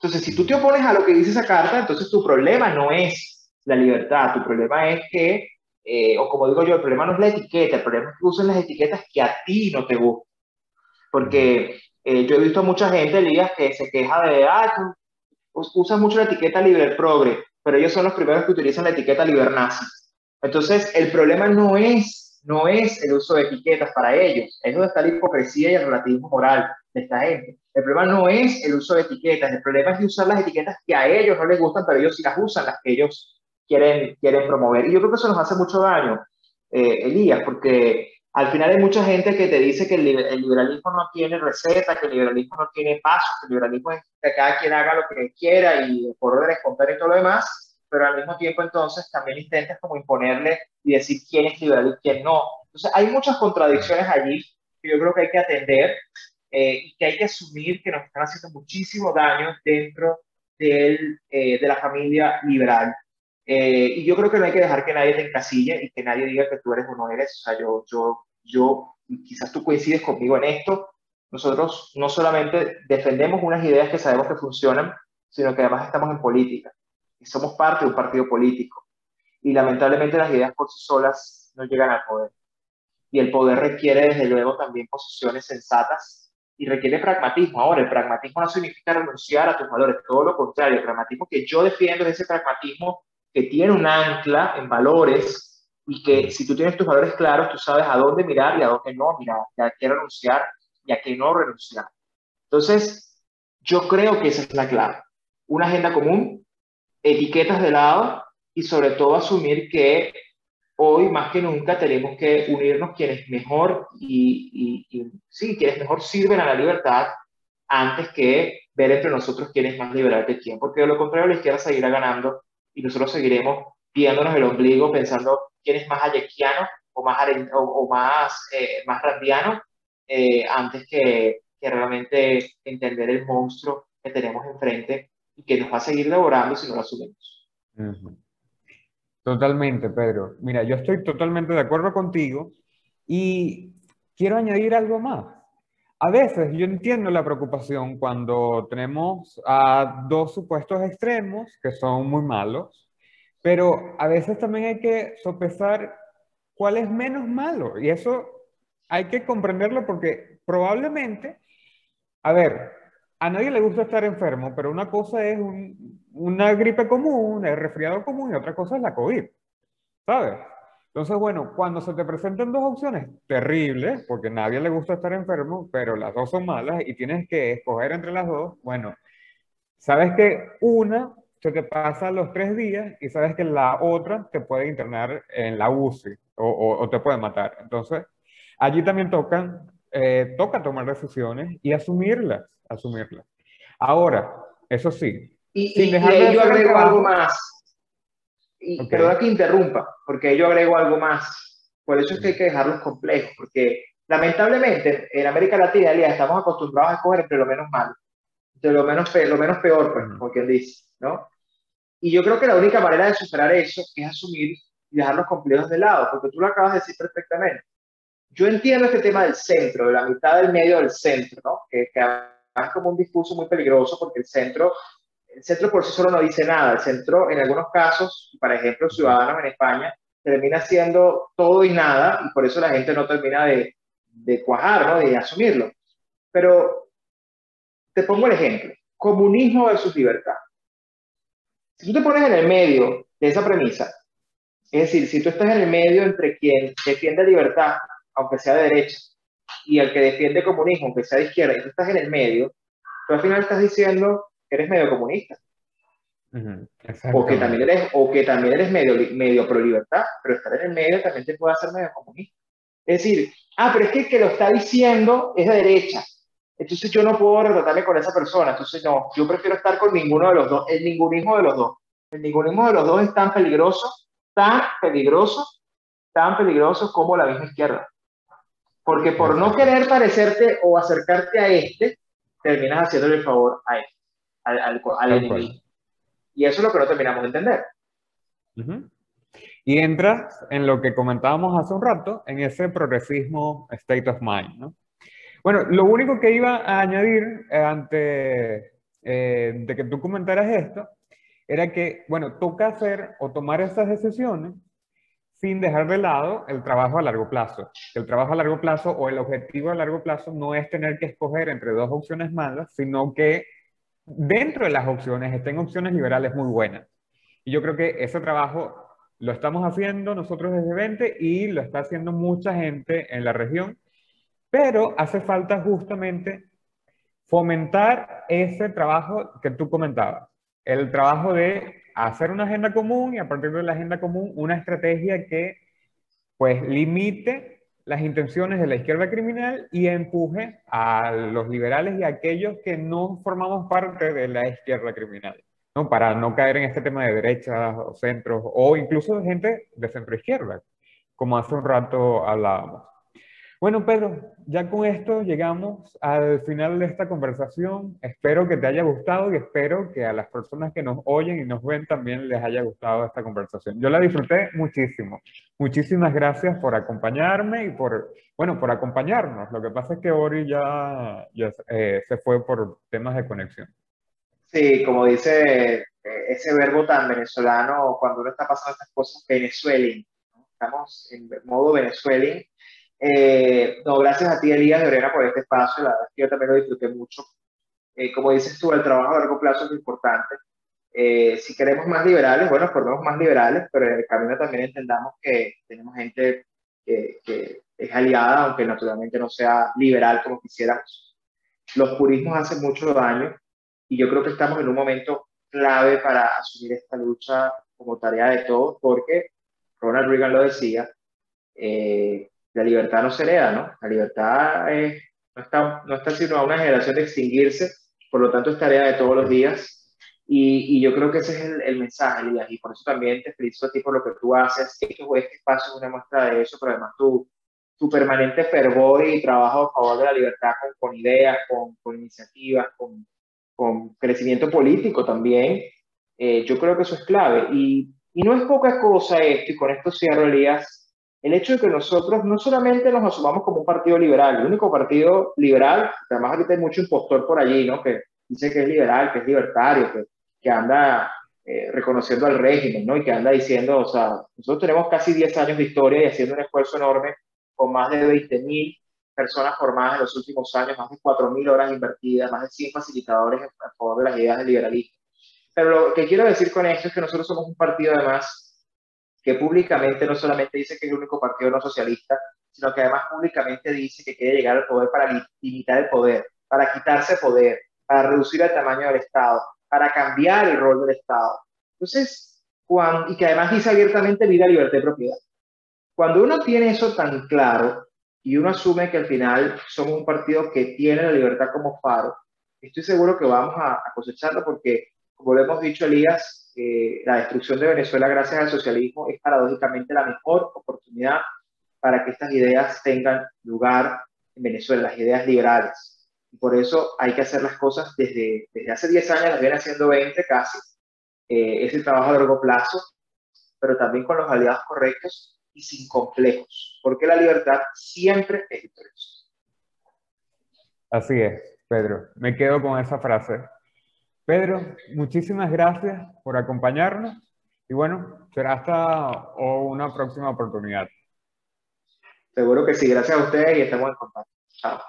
entonces, si tú te opones a lo que dice esa carta, entonces tu problema no es la libertad, tu problema es que, eh, o como digo yo, el problema no es la etiqueta, el problema es que usen las etiquetas que a ti no te gustan. Porque eh, yo he visto a mucha gente, Elías, que se queja de, ah, tú usas mucho la etiqueta libre progre, pero ellos son los primeros que utilizan la etiqueta liber nazi. Entonces, el problema no es no es el uso de etiquetas para ellos, es donde está la hipocresía y el relativismo moral de esta gente. El problema no es el uso de etiquetas, el problema es de usar las etiquetas que a ellos no les gustan, pero ellos sí las usan, las que ellos quieren, quieren promover. Y yo creo que eso nos hace mucho daño, eh, Elías, porque al final hay mucha gente que te dice que el, liberalismo no tiene receta, que el liberalismo no tiene pasos, que el liberalismo es que cada quien haga lo que quiera y por orden espontáneo y todo lo demás, pero al mismo tiempo entonces también intentas como imponerle y decir quién es liberal y quién no. Entonces hay muchas contradicciones allí que yo creo que hay que atender eh, y que hay que asumir que nos están haciendo muchísimo daño dentro del, eh, de la familia liberal. Eh, y yo creo que no hay que dejar que nadie te encasille y que nadie diga que tú eres o no eres. O sea, yo, yo, yo, quizás tú coincides conmigo en esto. Nosotros no solamente defendemos unas ideas que sabemos que funcionan, sino que además estamos en política y somos parte de un partido político. Y lamentablemente las ideas por sí solas no llegan al poder. Y el poder requiere desde luego también posiciones sensatas y requiere pragmatismo. Ahora, el pragmatismo no significa renunciar a tus valores, todo lo contrario, el pragmatismo que yo defiendo es ese pragmatismo que tiene un ancla en valores y que si tú tienes tus valores claros, tú sabes a dónde mirar y a dónde no mirar, y a qué renunciar y a qué no renunciar. Entonces, yo creo que esa es la clave. Una agenda común, etiquetas de lado y sobre todo asumir que hoy más que nunca tenemos que unirnos quienes mejor y, y, sí, quienes mejor sirven a la libertad antes que ver entre nosotros quién es más liberal que quién, porque de lo contrario la izquierda seguirá ganando y nosotros seguiremos viéndonos el ombligo pensando quién es más hayekiano o más, o, más, eh, más randiano eh, antes que, que, realmente entender el monstruo que tenemos enfrente y que nos va a seguir devorando si no lo asumimos. Totalmente, Pedro. Mira, yo estoy totalmente de acuerdo contigo y quiero añadir algo más. A veces yo entiendo la preocupación cuando tenemos a dos supuestos extremos que son muy malos, pero a veces también hay que sopesar cuál es menos malo y eso hay que comprenderlo porque probablemente, a ver, a nadie le gusta estar enfermo, pero una cosa es una gripe común, el resfriado común y otra cosa es la COVID, ¿sabes? Entonces, bueno, cuando se te presentan dos opciones terribles, porque a nadie le gusta estar enfermo, pero las dos son malas y tienes que escoger entre las dos, bueno, sabes que una se te pasa los tres días y sabes que la otra te puede internar en la UCI o, te puede matar. Entonces, allí también tocan, eh, toca tomar decisiones y asumirlas, asumirlas. Ahora, eso sí. Y, sin dejar de yo agrego algo más y okay. perdona que interrumpa, porque yo agrego algo más. Por eso es que hay que dejarlos complejos, porque lamentablemente en América Latina estamos acostumbrados a escoger entre lo menos malo, entre lo menos, lo menos peor, pues, como quien dice, ¿no? Y yo creo que la única manera de superar eso es asumir y dejar los complejos de lado, porque tú lo acabas de decir perfectamente. Yo entiendo este tema del centro, de la mitad del medio del centro, ¿no? Que, que es como un discurso muy peligroso porque el centro el centro por sí solo no dice nada. El centro, en algunos casos, por ejemplo, Ciudadanos en España, termina siendo todo y nada, y por eso la gente no termina de, de cuajar, ¿no? de asumirlo. Pero te pongo el ejemplo, comunismo versus libertad. Si tú te pones en el medio de esa premisa, es decir, si tú estás en el medio entre quien defiende libertad, aunque sea de derecha, y el que defiende comunismo, aunque sea de izquierda, y tú estás en el medio, tú al final estás diciendo eres medio comunista. o, que también eres, o que también eres medio, medio pro libertad, pero estar en el medio también te puede hacer medio comunista. Es decir, ah, pero es que el que lo está diciendo es de derecha. Entonces yo no puedo retratarme con esa persona. Entonces no, yo prefiero estar con ninguno de los dos, el ningunismo de los dos. El ningunismo de los dos es tan peligroso, tan peligroso, tan peligroso como la misma izquierda. Porque por no querer parecerte o acercarte a este, terminas haciéndole el favor a este al, al, enemigo. Y eso es lo que no terminamos de entender. Y entras en lo que comentábamos hace un rato, en ese progresismo state of mind, ¿no? Bueno, lo único que iba a añadir eh, antes eh, de que tú comentaras esto, era que, bueno, toca hacer o tomar esas decisiones sin dejar de lado el trabajo a largo plazo. El trabajo a largo plazo o el objetivo a largo plazo no es tener que escoger entre dos opciones malas, sino que dentro de las opciones estén opciones liberales muy buenas. Y yo creo que ese trabajo Lo estamos haciendo nosotros desde 20 y lo está haciendo mucha gente en la región, pero hace falta justamente fomentar ese trabajo que tú comentabas, el trabajo de hacer una agenda común y a partir de la agenda común una estrategia que pues limite las intenciones de la izquierda criminal y empuje a los liberales y a aquellos que no formamos parte de la izquierda criminal. ¿no? Para no caer en este tema de derechas o centros, o incluso de gente de centro izquierda, como hace un rato hablábamos. Bueno, Pedro, ya con esto llegamos al final de esta conversación. Espero que te haya gustado y espero que a las personas que nos oyen y nos ven también les haya gustado esta conversación. Yo la disfruté muchísimo. Muchísimas gracias por acompañarme y por, bueno, por acompañarnos. Lo que pasa es que Ori ya, ya eh, se fue por temas de conexión. Sí, como dice eh, ese verbo tan venezolano, cuando uno está pasando estas cosas, venezueling. Estamos en modo venezueling. Eh, no, gracias a ti, Elías Lorena, por este espacio. La verdad es que yo también lo disfruté mucho. Eh, como dices tú, el trabajo a largo plazo es importante. si queremos más liberales, bueno, formemos más liberales, pero en el camino también entendamos que tenemos gente que, es aliada, aunque naturalmente no sea liberal como quisiéramos. Los purismos hacen mucho daño y yo creo que estamos en un momento clave para asumir esta lucha como tarea de todos, porque Ronald Reagan lo decía, eh, la libertad no se hereda, ¿no? La libertad no, está, no está sino a una generación de extinguirse, por lo tanto es tarea de todos los días. Y, y yo creo que ese es el, el, mensaje, Elías, y por eso también te felicito a ti por lo que tú haces. Este, este espacio es una muestra de eso, pero además tu, tu permanente fervor y trabajo a favor de la libertad con, con ideas, con, con iniciativas, con, con crecimiento político también, eh, yo creo que eso es clave. Y, y, no es poca cosa esto, y con esto cierro, Elías, el hecho de que nosotros no solamente nos asumamos como un partido liberal, el único partido liberal, además ahorita hay mucho impostor por allí, ¿no? Que dice que es liberal, que es libertario, que, que anda eh, reconociendo al régimen, ¿no? Y que anda diciendo, o sea, nosotros tenemos casi 10 años de historia y haciendo un esfuerzo enorme con más de 20.000 personas formadas en los últimos años, más de 4.000 horas invertidas, más de 100 facilitadores a favor de las ideas del liberalismo. Pero lo que quiero decir con esto es que nosotros somos un partido además que públicamente no solamente dice que es el único partido no socialista, sino que además públicamente dice que quiere llegar al poder para limitar el poder, para quitarse poder, para reducir el tamaño del Estado, para cambiar el rol del Estado. Entonces, cuando, y que además dice abiertamente vida, libertad y propiedad. Cuando uno tiene eso tan claro, y uno asume que al final somos un partido que tiene la libertad como faro, estoy seguro que vamos a, cosecharlo porque, como lo hemos dicho, Elías, eh, la destrucción de Venezuela gracias al socialismo es paradójicamente la mejor oportunidad para que estas ideas tengan lugar en Venezuela, las ideas liberales. Y por eso hay que hacer las cosas desde, desde hace 10 años, las viene haciendo 20 casi. Eh, es el trabajo a largo plazo, pero también con los aliados correctos y sin complejos, porque la libertad siempre es victoriosa. Así es, Pedro. Me quedo con esa frase. Pedro, muchísimas gracias por acompañarnos y bueno, será hasta una próxima oportunidad. Seguro que sí, gracias a ustedes y estamos en contacto. Chao.